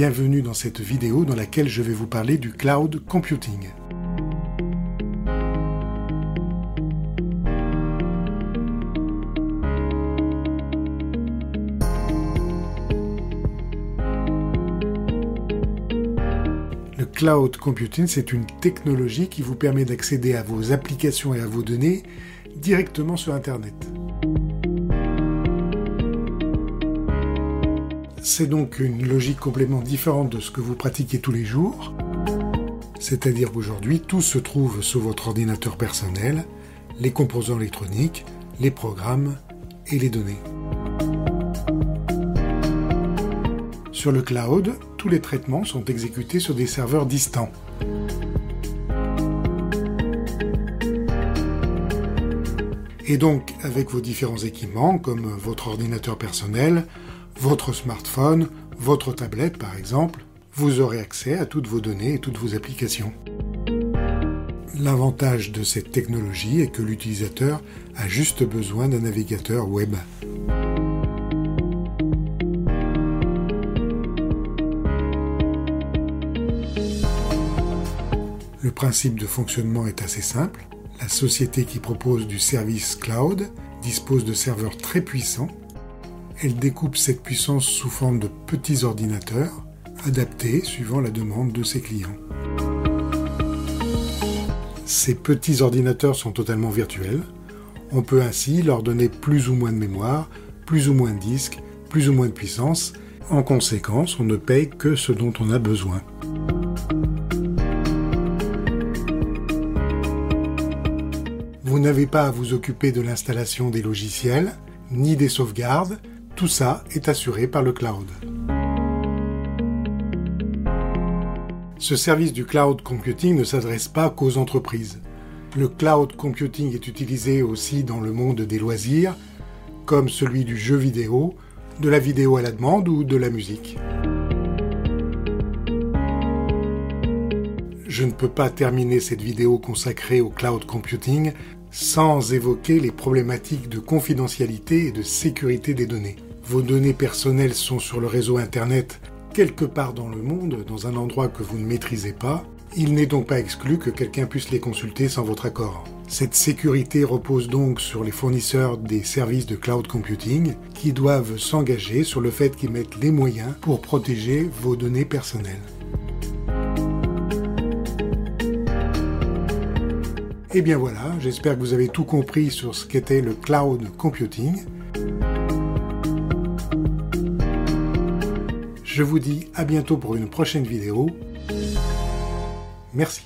Bienvenue dans cette vidéo dans laquelle je vais vous parler du cloud computing. Le cloud computing, c'est une technologie qui vous permet d'accéder à vos applications et à vos données directement sur Internet. C'est donc une logique complètement différente de ce que vous pratiquez tous les jours. C'est-à-dire qu'aujourd'hui, tout se trouve sur votre ordinateur personnel, les composants électroniques, les programmes et les données. Sur le cloud, tous les traitements sont exécutés sur des serveurs distants. Et donc, avec vos différents équipements, comme votre ordinateur personnel, votre smartphone, votre tablette par exemple, vous aurez accès à toutes vos données et toutes vos applications. L'avantage de cette technologie est que l'utilisateur a juste besoin d'un navigateur web. Le principe de fonctionnement est assez simple. La société qui propose du service cloud dispose de serveurs très puissants elle découpe cette puissance sous forme de petits ordinateurs, adaptés suivant la demande de ses clients. Ces petits ordinateurs sont totalement virtuels. On peut ainsi leur donner plus ou moins de mémoire, plus ou moins de disques, plus ou moins de puissance. En conséquence, on ne paye que ce dont on a besoin. Vous n'avez pas à vous occuper de l'installation des logiciels, ni des sauvegardes, tout ça est assuré par le cloud. Ce service du cloud computing ne s'adresse pas qu'aux entreprises. Le cloud computing est utilisé aussi dans le monde des loisirs, comme celui du jeu vidéo, de la vidéo à la demande ou de la musique. Je ne peux pas terminer cette vidéo consacrée au cloud computing sans évoquer les problématiques de confidentialité et de sécurité des données vos données personnelles sont sur le réseau Internet quelque part dans le monde, dans un endroit que vous ne maîtrisez pas, il n'est donc pas exclu que quelqu'un puisse les consulter sans votre accord. Cette sécurité repose donc sur les fournisseurs des services de cloud computing qui doivent s'engager sur le fait qu'ils mettent les moyens pour protéger vos données personnelles. Et eh bien voilà, j'espère que vous avez tout compris sur ce qu'était le cloud computing. Je vous dis à bientôt pour une prochaine vidéo. Merci.